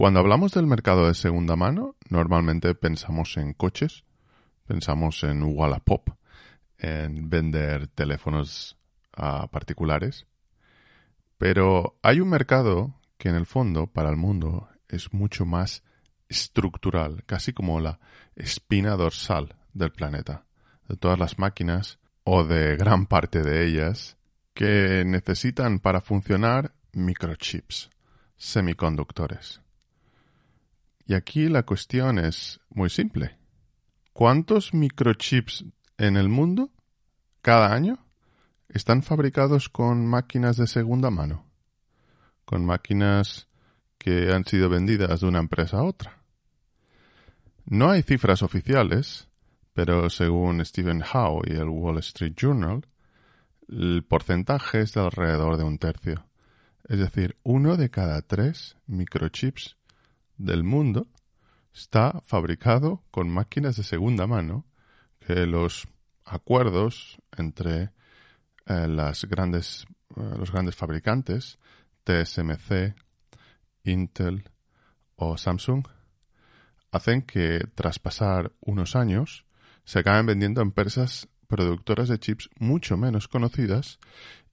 Cuando hablamos del mercado de segunda mano, normalmente pensamos en coches, pensamos en Wallapop, en vender teléfonos a particulares. Pero hay un mercado que en el fondo para el mundo es mucho más estructural, casi como la espina dorsal del planeta, de todas las máquinas o de gran parte de ellas que necesitan para funcionar microchips, semiconductores. Y aquí la cuestión es muy simple. ¿Cuántos microchips en el mundo cada año están fabricados con máquinas de segunda mano? Con máquinas que han sido vendidas de una empresa a otra. No hay cifras oficiales, pero según Stephen Howe y el Wall Street Journal, el porcentaje es de alrededor de un tercio. Es decir, uno de cada tres microchips del mundo está fabricado con máquinas de segunda mano que los acuerdos entre eh, las grandes, eh, los grandes fabricantes TSMC, Intel o Samsung hacen que tras pasar unos años se acaben vendiendo empresas productoras de chips mucho menos conocidas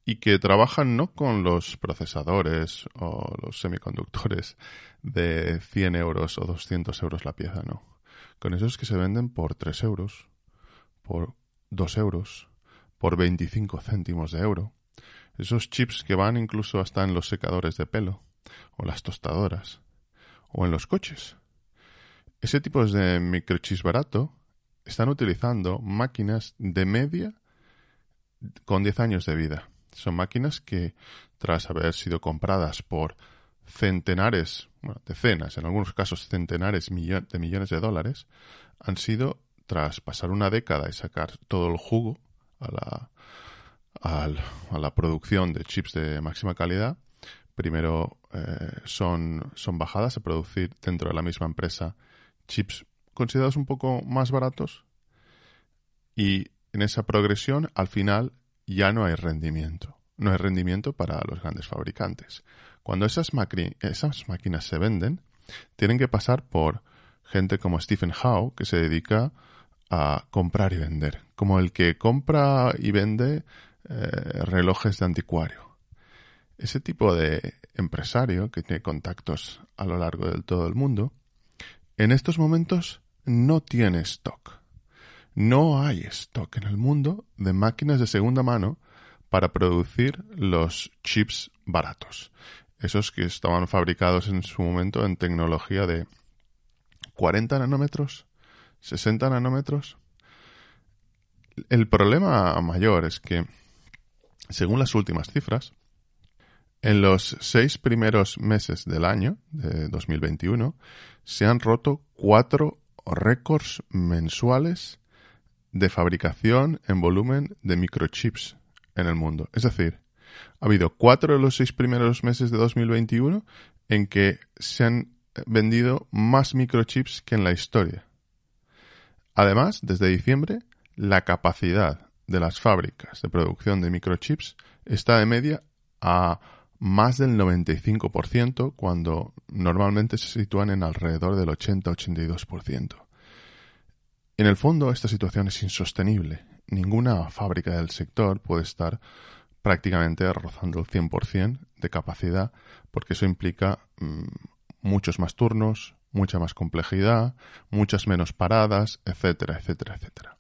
y que trabajan no con los procesadores o los semiconductores de 100 euros o 200 euros la pieza, no. Con esos que se venden por 3 euros, por 2 euros, por 25 céntimos de euro. Esos chips que van incluso hasta en los secadores de pelo, o las tostadoras, o en los coches. Ese tipo de microchips barato están utilizando máquinas de media con 10 años de vida. Son máquinas que, tras haber sido compradas por centenares, bueno, decenas, en algunos casos centenares de millones de dólares, han sido, tras pasar una década y sacar todo el jugo a la, a la producción de chips de máxima calidad, primero eh, son, son bajadas a producir dentro de la misma empresa chips considerados un poco más baratos y en esa progresión al final ya no hay rendimiento. No hay rendimiento para los grandes fabricantes. Cuando esas, máquinas se venden, tienen que pasar por gente como Stephen Howe, que se dedica a comprar y vender, como el que compra y vende eh, relojes de anticuario. Ese tipo de empresario que tiene contactos a lo largo de todo el mundo, en estos momentos no tiene stock. No hay stock en el mundo de máquinas de segunda mano para producir los chips baratos. Esos que estaban fabricados en su momento en tecnología de 40 nanómetros, 60 nanómetros. El problema mayor es que, según las últimas cifras, en los seis primeros meses del año de 2021 se han roto cuatro récords mensuales de fabricación en volumen de microchips en el mundo. Es decir, ha habido cuatro de los seis primeros meses de 2021 en que se han vendido más microchips que en la historia. Además, desde diciembre, la capacidad de las fábricas de producción de microchips está de media a más del 95% cuando normalmente se sitúan en alrededor del 80-82%. En el fondo, esta situación es insostenible. Ninguna fábrica del sector puede estar prácticamente rozando el 100% de capacidad, porque eso implica mm, muchos más turnos, mucha más complejidad, muchas menos paradas, etcétera, etcétera, etcétera.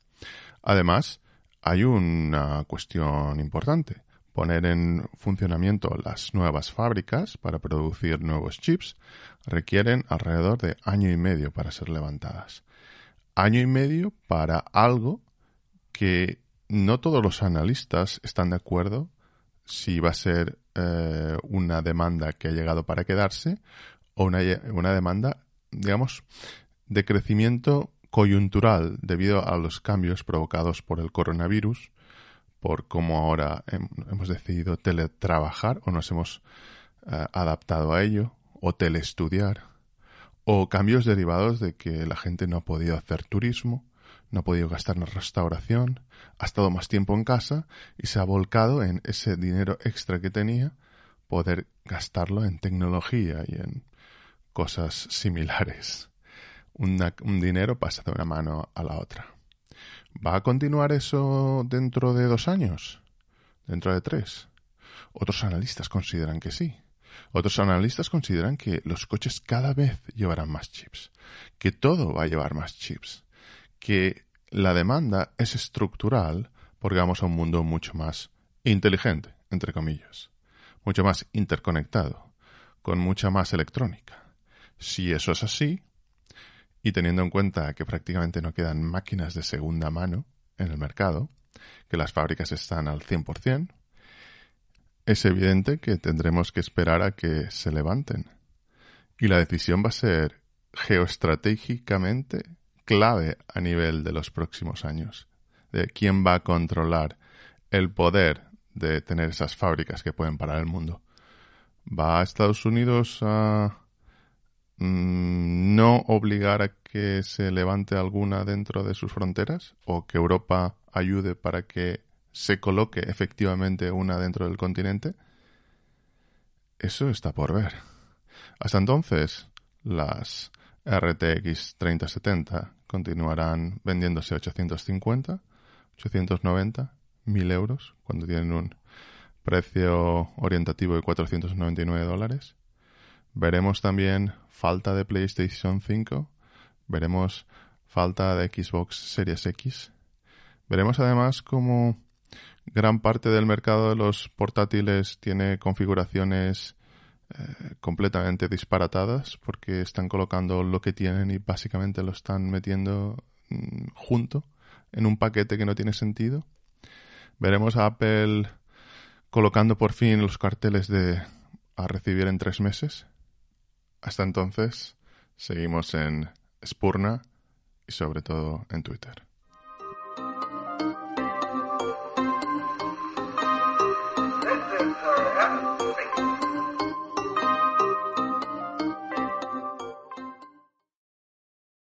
Además, hay una cuestión importante. Poner en funcionamiento las nuevas fábricas para producir nuevos chips requieren alrededor de año y medio para ser levantadas año y medio para algo que no todos los analistas están de acuerdo si va a ser eh, una demanda que ha llegado para quedarse o una, una demanda, digamos, de crecimiento coyuntural debido a los cambios provocados por el coronavirus, por cómo ahora hemos decidido teletrabajar o nos hemos eh, adaptado a ello, o telestudiar, o cambios derivados de que la gente no ha podido hacer turismo, no ha podido gastar en restauración, ha estado más tiempo en casa y se ha volcado en ese dinero extra que tenía, poder gastarlo en tecnología y en cosas similares. un dinero pasa de una mano a la otra. ¿Va a continuar eso dentro de dos años? ¿Dentro de tres? Otros analistas consideran que sí. Otros analistas consideran que los coches cada vez llevarán más chips, que todo va a llevar más chips, que la demanda es estructural porque vamos a un mundo mucho más inteligente, entre comillas, mucho más interconectado, con mucha más electrónica. Si eso es así, y teniendo en cuenta que prácticamente no quedan máquinas de segunda mano en el mercado, que las fábricas están al 100%, es evidente que tendremos que esperar a que se levanten. Y la decisión va a ser geoestratégicamente clave a nivel de los próximos años, de quién va a controlar el poder de tener esas fábricas que pueden parar el mundo. ¿Va a Estados Unidos a mm, no obligar a que se levante alguna dentro de sus fronteras o que Europa ayude para que se coloque efectivamente una dentro del continente, eso está por ver. Hasta entonces, las RTX 3070 continuarán vendiéndose a 850, 890, 1000 euros, cuando tienen un precio orientativo de 499 dólares. Veremos también falta de PlayStation 5, veremos falta de Xbox Series X. Veremos además cómo gran parte del mercado de los portátiles tiene configuraciones eh, completamente disparatadas porque están colocando lo que tienen y básicamente lo están metiendo mm, junto en un paquete que no tiene sentido. Veremos a Apple colocando por fin los carteles de a recibir en tres meses. Hasta entonces, seguimos en Spurna y sobre todo en Twitter.